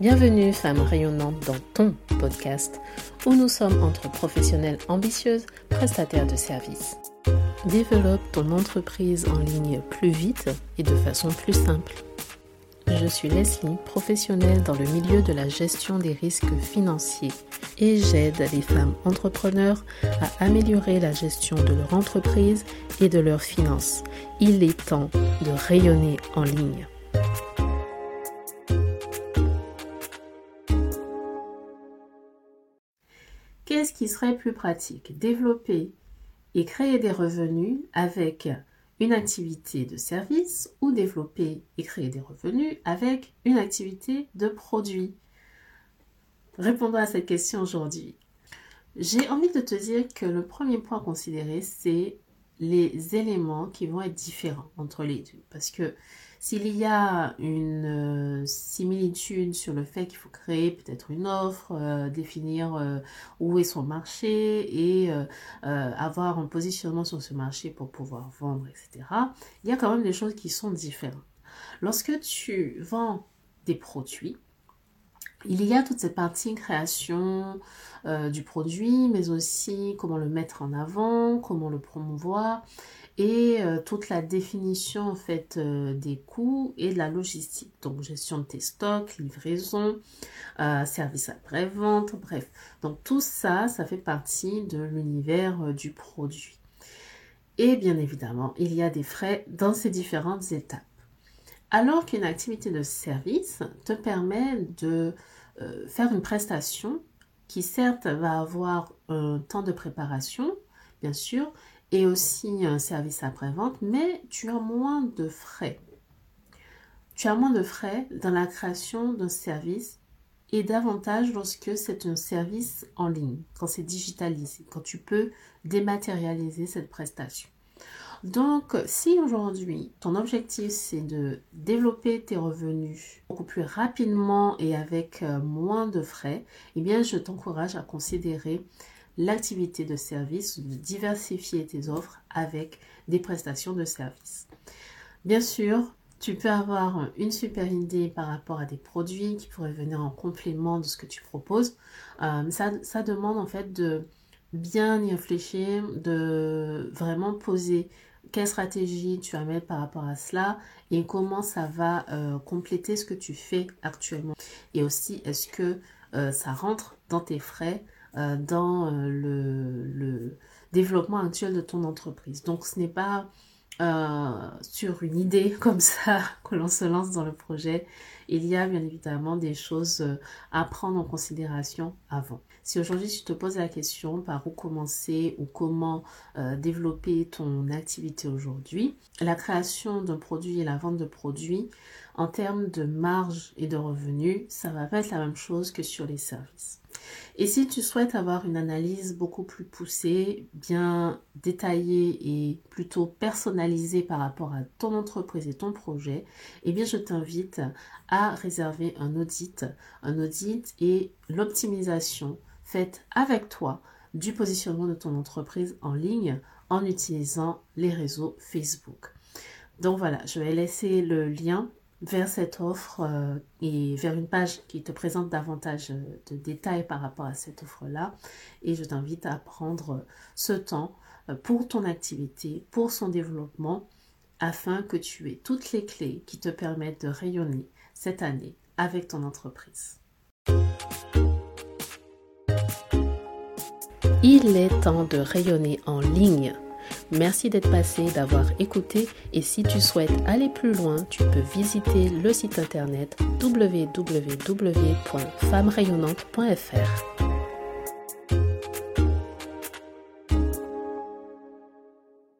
Bienvenue femme rayonnante dans ton podcast où nous sommes entre professionnelles ambitieuses, prestataires de services. Développe ton entreprise en ligne plus vite et de façon plus simple. Je suis Leslie, professionnelle dans le milieu de la gestion des risques financiers et j'aide les femmes entrepreneurs à améliorer la gestion de leur entreprise et de leurs finances. Il est temps de rayonner en ligne. Qu'est-ce qui serait plus pratique? Développer et créer des revenus avec une activité de service ou développer et créer des revenus avec une activité de produit? Répondons à cette question aujourd'hui. J'ai envie de te dire que le premier point à considérer, c'est les éléments qui vont être différents entre les deux. Parce que s'il y a une euh, similitude sur le fait qu'il faut créer peut-être une offre, euh, définir euh, où est son marché et avoir un positionnement sur ce marché pour pouvoir vendre, etc., il y a quand même des choses qui sont différentes. Lorsque tu vends des produits, il y a toute cette partie création du produit, mais aussi comment le mettre en avant, comment le promouvoir et euh, toute la définition en fait euh, des coûts et de la logistique. Donc gestion de tes stocks, livraison, euh, service après-vente, bref. Donc tout ça, ça fait partie de l'univers du produit. Et bien évidemment, il y a des frais dans ces différentes étapes. Alors qu'une activité de service te permet de faire une prestation qui certes va avoir un temps de préparation, bien sûr, et aussi un service après-vente, mais tu as moins de frais. Tu as moins de frais dans la création d'un service et davantage lorsque c'est un service en ligne, quand c'est digitalisé, quand tu peux dématérialiser cette prestation. Donc, si aujourd'hui ton objectif c'est de développer tes revenus beaucoup plus rapidement et avec euh, moins de frais, eh bien, je t'encourage à considérer l'activité de service, de diversifier tes offres avec des prestations de service. Bien sûr, tu peux avoir une super idée par rapport à des produits qui pourraient venir en complément de ce que tu proposes. Euh, ça, ça, demande en fait de bien y réfléchir, de vraiment poser quelle stratégie tu vas mettre par rapport à cela et comment ça va euh, compléter ce que tu fais actuellement. Et aussi, est-ce que euh, ça rentre dans tes frais euh, dans le, développement actuel de ton entreprise. Donc ce n'est pas euh, sur une idée comme ça que l'on se lance dans le projet. Il y a bien évidemment des choses à prendre en considération avant. Si aujourd'hui tu te poses la question par où commencer ou comment développer ton activité aujourd'hui, la création d'un produit et la vente de produits en termes de marge et de revenus, ça va pas être la même chose que sur les services. Et si tu souhaites avoir une analyse beaucoup plus poussée, bien détaillée et plutôt personnalisée par rapport à ton entreprise et ton projet, eh bien je t'invite à réserver un audit. Un audit et l'optimisation faite avec toi du positionnement de ton entreprise en ligne en utilisant les réseaux Facebook. Donc voilà, je vais laisser le lien vers cette offre euh, et vers une page qui te présente davantage euh, de détails par rapport à cette offre-là. Et je t'invite à prendre ce temps euh, pour ton activité, pour son développement, afin que tu aies toutes les clés qui te permettent de rayonner cette année avec ton entreprise. Il est temps de rayonner en ligne Merci d'être passé, d'avoir écouté et si tu souhaites aller plus loin, tu peux visiter le site internet www.femmerayonnante.fr.